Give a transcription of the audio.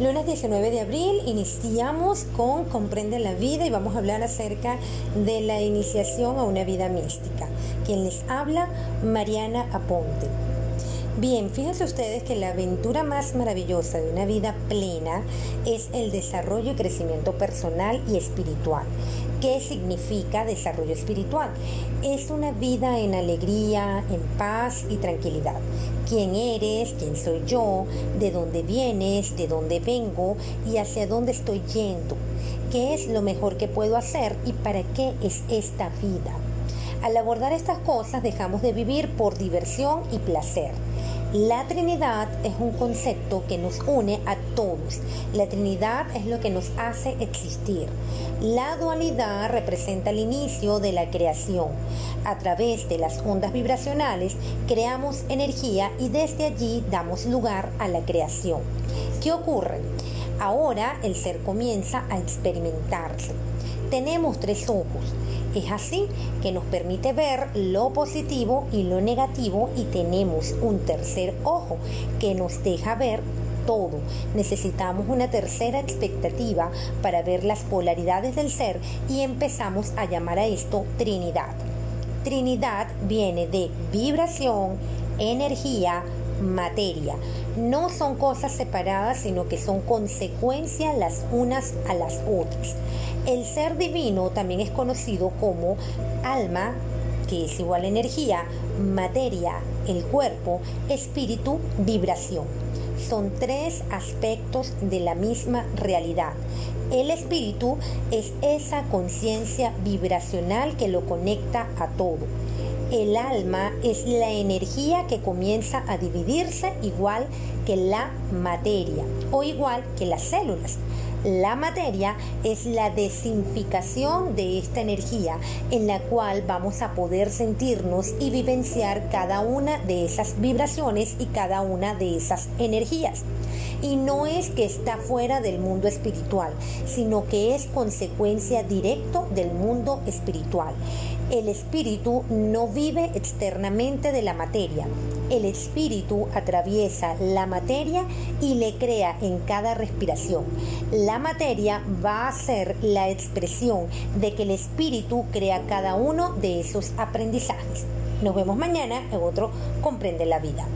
Lunes 19 de abril iniciamos con Comprende la vida y vamos a hablar acerca de la iniciación a una vida mística. Quien les habla, Mariana Aponte. Bien, fíjense ustedes que la aventura más maravillosa de una vida plena es el desarrollo y crecimiento personal y espiritual. ¿Qué significa desarrollo espiritual? Es una vida en alegría, en paz y tranquilidad. ¿Quién eres? ¿Quién soy yo? ¿De dónde vienes? ¿De dónde vengo? ¿Y hacia dónde estoy yendo? ¿Qué es lo mejor que puedo hacer y para qué es esta vida? Al abordar estas cosas dejamos de vivir por diversión y placer la Trinidad es un concepto que nos une a todos. La Trinidad es lo que nos hace existir. La dualidad representa el inicio de la creación. A través de las ondas vibracionales creamos energía y desde allí damos lugar a la creación. ¿Qué ocurre? Ahora el ser comienza a experimentarse. Tenemos tres ojos es así que nos permite ver lo positivo y lo negativo y tenemos un tercer ojo que nos deja ver todo. Necesitamos una tercera expectativa para ver las polaridades del ser y empezamos a llamar a esto Trinidad. Trinidad viene de vibración, energía, materia. No son cosas separadas, sino que son consecuencias las unas a las otras. El ser divino también es conocido como alma, que es igual a energía, materia, el cuerpo, espíritu, vibración. Son tres aspectos de la misma realidad. El espíritu es esa conciencia vibracional que lo conecta a todo. El alma es la energía que comienza a dividirse igual que la materia o igual que las células. La materia es la desinficación de esta energía en la cual vamos a poder sentirnos y vivenciar cada una de esas vibraciones y cada una de esas energías. Y no es que está fuera del mundo espiritual, sino que es consecuencia directa del mundo espiritual. El espíritu no vive externamente de la materia. El espíritu atraviesa la materia y le crea en cada respiración. La materia va a ser la expresión de que el espíritu crea cada uno de esos aprendizajes. Nos vemos mañana en otro Comprende la vida.